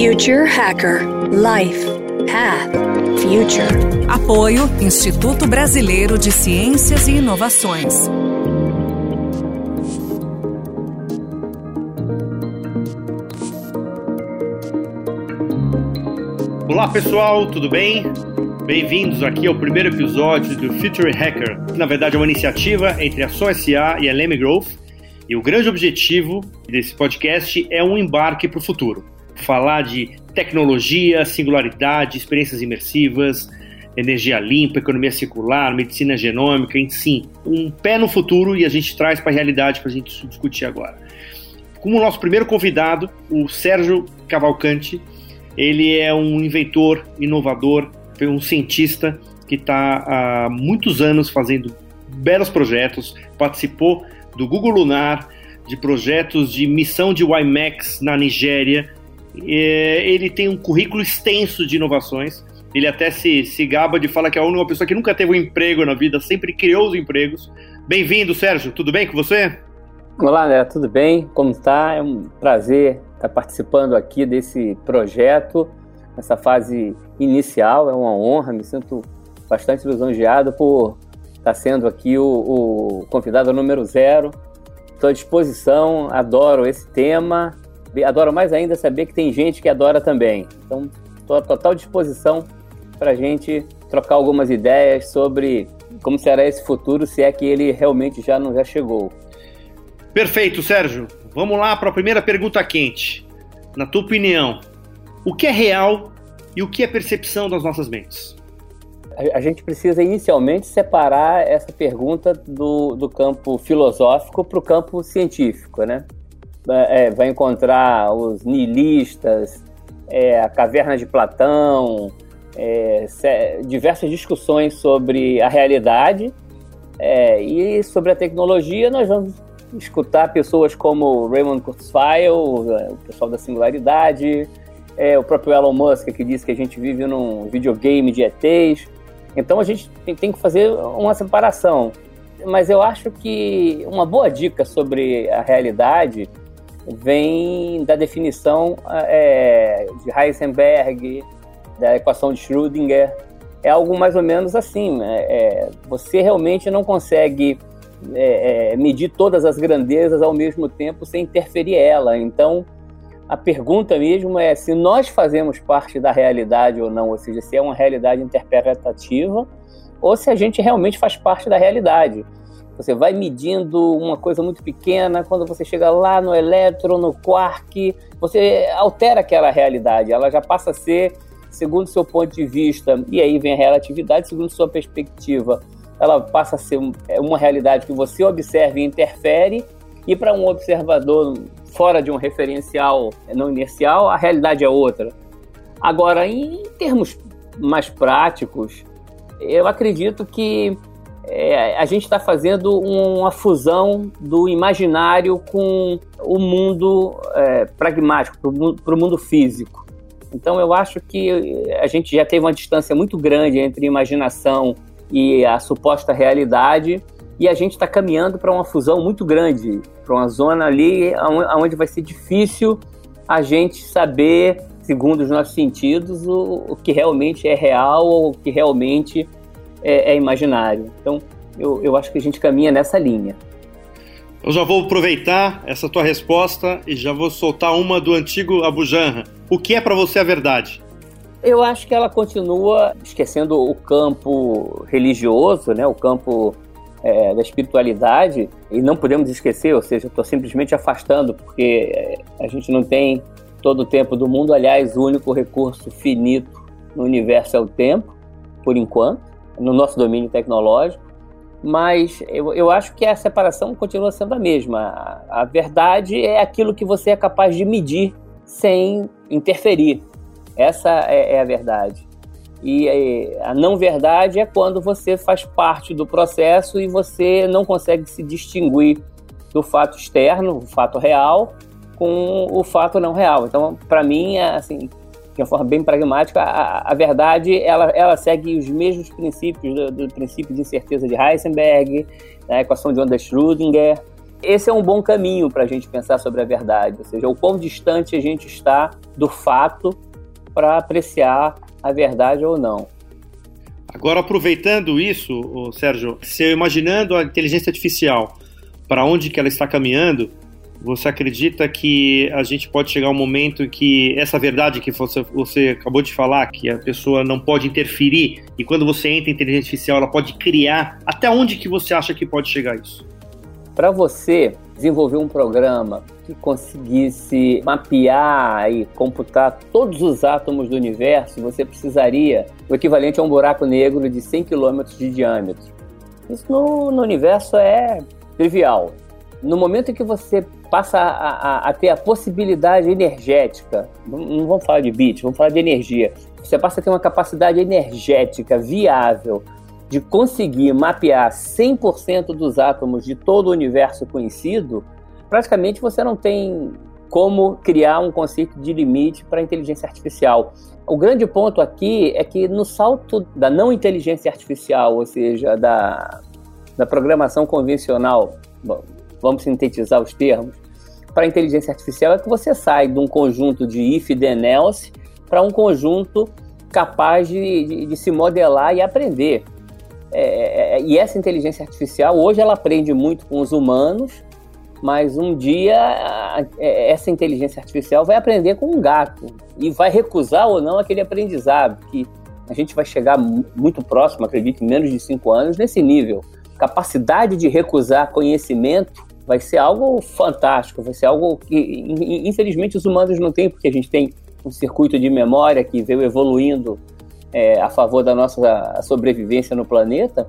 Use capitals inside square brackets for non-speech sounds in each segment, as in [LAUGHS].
Future Hacker Life Path Future. Apoio Instituto Brasileiro de Ciências e Inovações. Olá pessoal, tudo bem? Bem-vindos aqui ao primeiro episódio do Future Hacker, que na verdade é uma iniciativa entre a SA e a Leme Growth. E o grande objetivo desse podcast é um embarque para o futuro. Falar de tecnologia, singularidade, experiências imersivas, energia limpa, economia circular, medicina genômica, enfim, um pé no futuro e a gente traz para a realidade para a gente discutir agora. Como nosso primeiro convidado, o Sérgio Cavalcante, ele é um inventor, inovador, um cientista que está há muitos anos fazendo belos projetos, participou do Google Lunar, de projetos de missão de WiMAX na Nigéria. Ele tem um currículo extenso de inovações. Ele até se, se gaba de falar que é a única pessoa que nunca teve um emprego na vida, sempre criou os empregos. Bem-vindo, Sérgio. Tudo bem com você? Olá, né? Tudo bem? Como está? É um prazer estar participando aqui desse projeto, nessa fase inicial. É uma honra, me sinto bastante lisonjeado por estar sendo aqui o, o convidado número zero. Estou à disposição, adoro esse tema, adoro mais ainda saber que tem gente que adora também. Então, estou à total disposição para a gente trocar algumas ideias sobre como será esse futuro, se é que ele realmente já não já chegou. Perfeito, Sérgio. Vamos lá para a primeira pergunta quente. Na tua opinião, o que é real e o que é percepção das nossas mentes? A gente precisa inicialmente separar essa pergunta do, do campo filosófico para o campo científico, né? É, é, vai encontrar os nihilistas, é, a caverna de Platão, é, diversas discussões sobre a realidade é, e sobre a tecnologia. Nós vamos escutar pessoas como Raymond Kurzweil, o pessoal da singularidade, é, o próprio Elon Musk que diz que a gente vive num videogame de ETs. Então a gente tem, tem, que fazer uma separação. Mas eu acho que uma boa dica sobre a realidade vem da definição é, de Heisenberg, da equação de Schrödinger. É algo mais ou menos assim. Né? É, você realmente não consegue é, medir todas as grandezas ao mesmo tempo sem interferir ela. Então, a pergunta mesmo é se nós fazemos parte da realidade ou não, ou seja, se é uma realidade interpretativa ou se a gente realmente faz parte da realidade. Você vai medindo uma coisa muito pequena, quando você chega lá no elétron, no quark, você altera aquela realidade, ela já passa a ser, segundo seu ponto de vista, e aí vem a relatividade, segundo sua perspectiva, ela passa a ser é uma realidade que você observa e interfere, e para um observador fora de um referencial não inercial, a realidade é outra. Agora, em termos mais práticos, eu acredito que é, a gente está fazendo uma fusão do imaginário com o mundo é, pragmático, para o mundo físico. Então, eu acho que a gente já teve uma distância muito grande entre imaginação e a suposta realidade, e a gente está caminhando para uma fusão muito grande, para uma zona ali onde vai ser difícil a gente saber, segundo os nossos sentidos, o, o que realmente é real ou o que realmente é, é imaginário. Então, eu, eu acho que a gente caminha nessa linha. Eu já vou aproveitar essa tua resposta e já vou soltar uma do antigo Abu Janra. O que é para você a verdade? Eu acho que ela continua esquecendo o campo religioso, né, o campo é, da espiritualidade, e não podemos esquecer, ou seja, estou simplesmente afastando, porque é, a gente não tem todo o tempo do mundo. Aliás, o único recurso finito no universo é o tempo, por enquanto, no nosso domínio tecnológico. Mas eu, eu acho que a separação continua sendo a mesma. A, a verdade é aquilo que você é capaz de medir sem interferir. Essa é, é a verdade. E é, a não verdade é quando você faz parte do processo e você não consegue se distinguir do fato externo, o fato real, com o fato não real. Então, para mim, é, assim, de uma forma bem pragmática, a, a, verdade ela, ela segue os mesmos princípios do, do princípio de incerteza de Heisenberg, da equação de onda Schrödinger, esse é um bom caminho para a gente pensar sobre a verdade, ou seja, o quão distante a gente está do fato para apreciar a verdade ou não. Agora, aproveitando isso, Sérgio, se imaginando a inteligência artificial, para onde que ela está caminhando, você acredita que a gente pode chegar um momento em que essa verdade que você, você acabou de falar, que a pessoa não pode interferir, e quando você entra em inteligência artificial, ela pode criar, até onde que você acha que pode chegar isso? Para você desenvolver um programa que conseguisse mapear e computar todos os átomos do universo, você precisaria o equivalente a um buraco negro de 100 km de diâmetro. Isso no, no universo é trivial. No momento em que você passa a, a, a ter a possibilidade energética, não, não vamos falar de bit, vamos falar de energia, você passa a ter uma capacidade energética viável de conseguir mapear 100% dos átomos de todo o universo conhecido, praticamente você não tem como criar um conceito de limite para a inteligência artificial. O grande ponto aqui é que no salto da não inteligência artificial, ou seja, da, da programação convencional, bom, vamos sintetizar os termos, para a inteligência artificial é que você sai de um conjunto de if then else para um conjunto capaz de, de, de se modelar e aprender. É, é, é, e essa inteligência artificial, hoje ela aprende muito com os humanos, mas um dia é, essa inteligência artificial vai aprender com um gato e vai recusar ou não aquele aprendizado, que a gente vai chegar muito próximo, acredito, em menos de cinco anos, nesse nível. Capacidade de recusar conhecimento vai ser algo fantástico, vai ser algo que, infelizmente, os humanos não têm, porque a gente tem um circuito de memória que veio evoluindo é, a favor da nossa sobrevivência no planeta,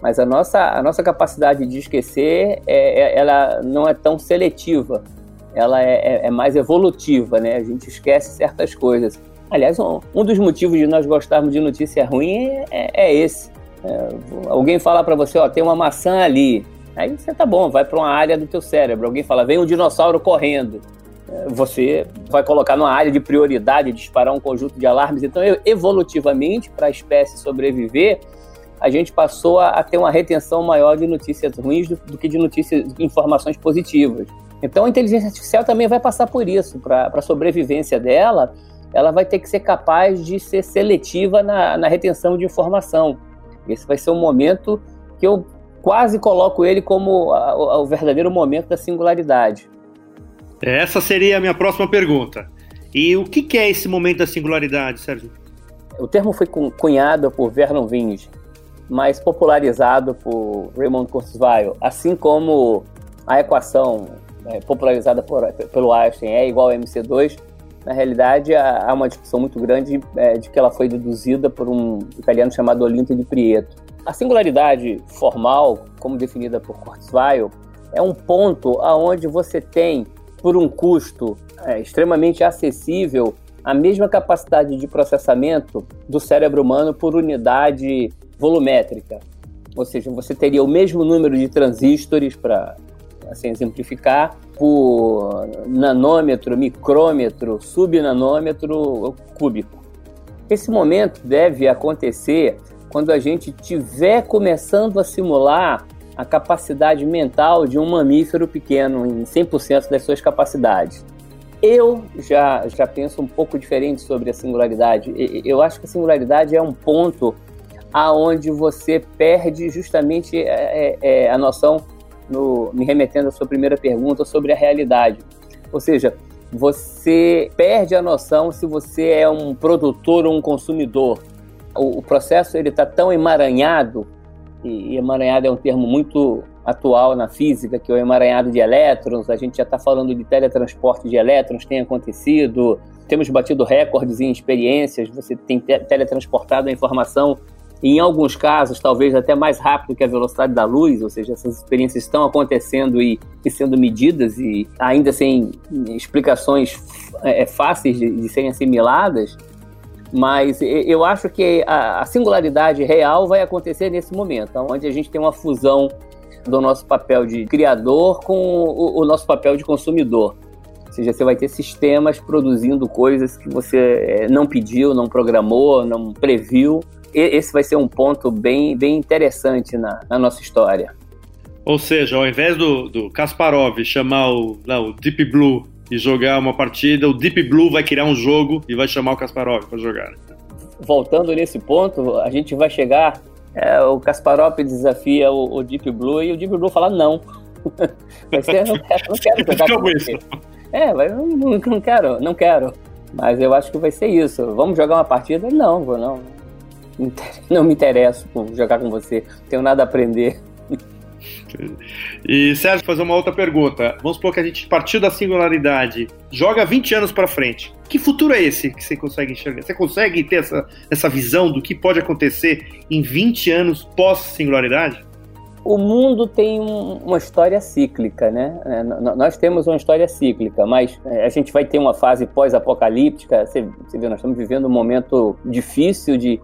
mas a nossa, a nossa capacidade de esquecer é, é, ela não é tão seletiva, ela é, é, é, mais evolutiva, né? A gente esquece certas coisas. Aliás, um, um dos motivos de nós gostarmos de notícia ruim é, é, é esse. alguém fala para você, ó, tem uma maçã ali. Aí você tá bom, vai para uma área do teu cérebro. Alguém fala, vem um dinossauro correndo você vai colocar numa área de prioridade, disparar um conjunto de alarmes. Então, evolutivamente, para a espécie sobreviver, a gente passou a, ter uma retenção maior de notícias ruins do, do que de notícias, informações positivas. Então, a inteligência artificial também vai passar por isso. Para a sobrevivência dela, ela vai ter que ser capaz de ser seletiva na, na retenção de informação. Esse vai ser um momento que eu quase coloco ele como a, a, o verdadeiro momento da singularidade. Essa seria a minha próxima pergunta. E o que é esse momento da singularidade, Sérgio? O termo foi cunhado por Vernon Vinge, mas popularizado por Raymond Kurzweil, assim como a equação é, popularizada por, pelo Einstein é igual a MC2, na realidade há uma discussão muito grande é, de que ela foi deduzida por um italiano chamado Olinto de Prieto. A singularidade formal, como definida por Kurzweil, é um ponto aonde você tem por um custo é, extremamente acessível a mesma capacidade de processamento do cérebro humano por unidade volumétrica. Ou seja, você teria o mesmo número de transistores, para assim exemplificar, por nanômetro, micrômetro, subnanômetro cúbico. Esse momento deve acontecer quando a gente estiver começando a simular a capacidade mental de um mamífero pequeno em 100% das suas capacidades. Eu já, já penso um pouco diferente sobre a singularidade. Eu acho que a singularidade é um ponto aonde você perde justamente é, é, é, a noção, no, me remetendo à sua primeira pergunta, sobre a realidade. Ou seja, você perde a noção se você é um produtor ou um consumidor. O, o processo ele está tão emaranhado e emaranhado é um termo muito atual na física, que é o emaranhado de elétrons, a gente já está falando de teletransporte de elétrons, tem acontecido, temos batido recordes em experiências, você tem teletransportado a informação, em alguns casos, talvez até mais rápido que a velocidade da luz, ou seja, essas experiências estão acontecendo e, e sendo medidas, e ainda sem explicações é, fáceis de, de serem assimiladas, mas eu acho que a singularidade real vai acontecer nesse momento, onde a gente tem uma fusão do nosso papel de criador com o nosso papel de consumidor. Ou seja, você vai ter sistemas produzindo coisas que você eh, não pediu, não programou, não previu. Esse vai ser um ponto bem, bem interessante na, na nossa história. Ou seja, ao invés do, do Kasparov chamar o, não, o Deep Blue e jogar uma partida, o Deep Blue vai criar um jogo e vai chamar o Kasparov para jogar. Voltando nesse ponto, a gente vai chegar. É, o Kasparov desafia o, o, Deep Blue e o Deep Blue fala não. [LAUGHS] vai ser, não, quero, não quero jogar com você. É, vai, não, não quero, não quero. Mas eu acho que vai ser isso. Vamos jogar uma partida? Não, vou não. Não me interesso por jogar com você. Não tenho nada a aprender. E Sérgio, fazer uma outra pergunta. Vamos supor que a gente partiu da singularidade, joga 20 anos para frente. Que futuro é esse que você consegue enxergar? Você consegue ter essa, essa visão do que pode acontecer em 20 anos pós-singularidade? O mundo tem um, uma história cíclica, né? É, nós temos uma história cíclica, mas é, a gente vai ter uma fase pós-apocalíptica. Você, você vê, nós estamos vivendo um momento difícil de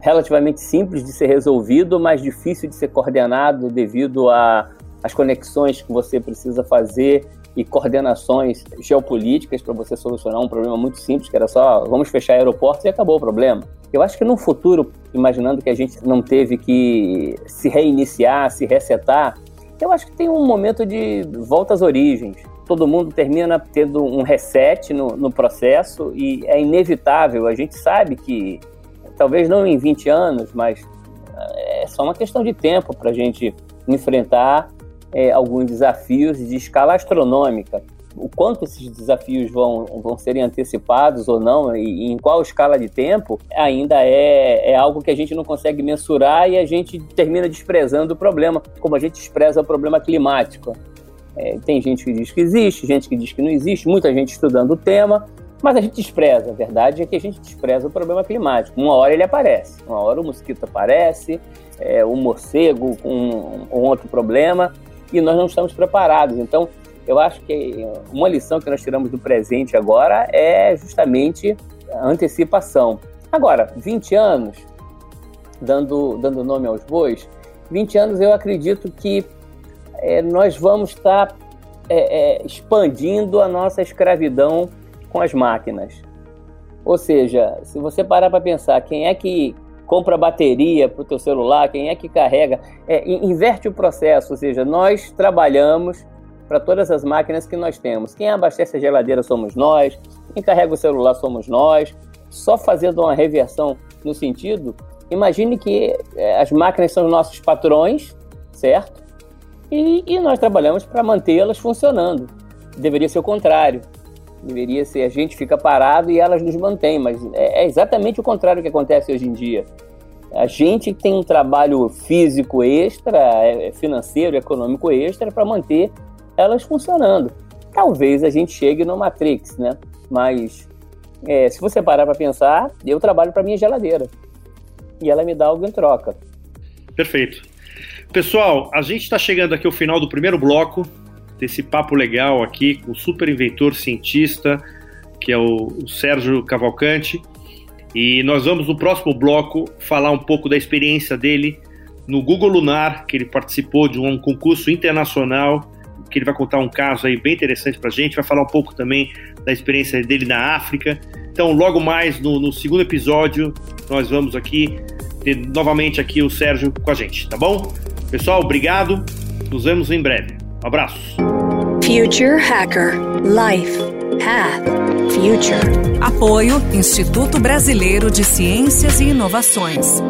relativamente simples de ser resolvido, mas difícil de ser coordenado devido às conexões que você precisa fazer e coordenações geopolíticas para você solucionar um problema muito simples, que era só vamos fechar aeroportos e acabou o problema. Eu acho que no futuro, imaginando que a gente não teve que se reiniciar, se resetar, eu acho que tem um momento de volta às origens. Todo mundo termina tendo um reset no, no processo e é inevitável. A gente sabe que talvez não em 20 anos, mas é só uma questão de tempo para a gente enfrentar é, alguns desafios de escala astronômica. O quanto esses desafios vão, vão serem antecipados ou não, e, e em qual escala de tempo, ainda é, é algo que a gente não consegue mensurar e a gente termina desprezando o problema, como a gente despreza o problema climático. É, tem gente que diz que existe, gente que diz que não existe, muita gente estudando o tema, mas a gente despreza, a verdade é que a gente despreza o problema climático. Uma hora ele aparece, uma hora o mosquito aparece, é, o morcego com um, um outro problema, e nós não estamos preparados. Então, eu acho que uma lição que nós tiramos do presente agora é justamente a antecipação. Agora, 20 anos, dando, dando nome aos bois, 20 anos eu acredito que é, nós vamos estar é, é, expandindo a nossa escravidão com as máquinas. Ou seja, se você parar para pensar, quem é que compra bateria para o teu celular, quem é que carrega, é, inverte o processo, ou seja, nós trabalhamos para todas as máquinas que nós temos. Quem abastece a geladeira somos nós, quem carrega o celular somos nós. Só fazendo uma reversão no sentido, imagine que é, as máquinas são os nossos patrões, certo? E, e nós trabalhamos para mantê-las funcionando. Deveria ser o contrário. Deveria ser a gente fica parado e elas nos mantêm, mas é, é exatamente o contrário que acontece hoje em dia. A gente tem um trabalho físico extra, é, é financeiro, econômico extra para manter elas funcionando. Talvez a gente chegue no Matrix, né? Mas é, se você parar para pensar, eu trabalho para minha geladeira e ela me dá algo em troca. Perfeito. Pessoal, a gente está chegando aqui ao final do primeiro bloco desse papo legal aqui com o super inventor cientista, que é o, o Sérgio Cavalcante. E nós vamos no próximo bloco falar um pouco da experiência dele no Google Lunar, que ele participou de um concurso internacional, que ele vai contar um caso aí bem interessante para a gente, vai falar um pouco também da experiência dele na África. Então, logo mais no, no segundo episódio, nós vamos aqui ter novamente aqui o Sérgio com a gente, tá bom? Pessoal, obrigado. Nos vemos em breve. Um abraço. Future Hacker Life Path Future. Apoio Instituto Brasileiro de Ciências e Inovações.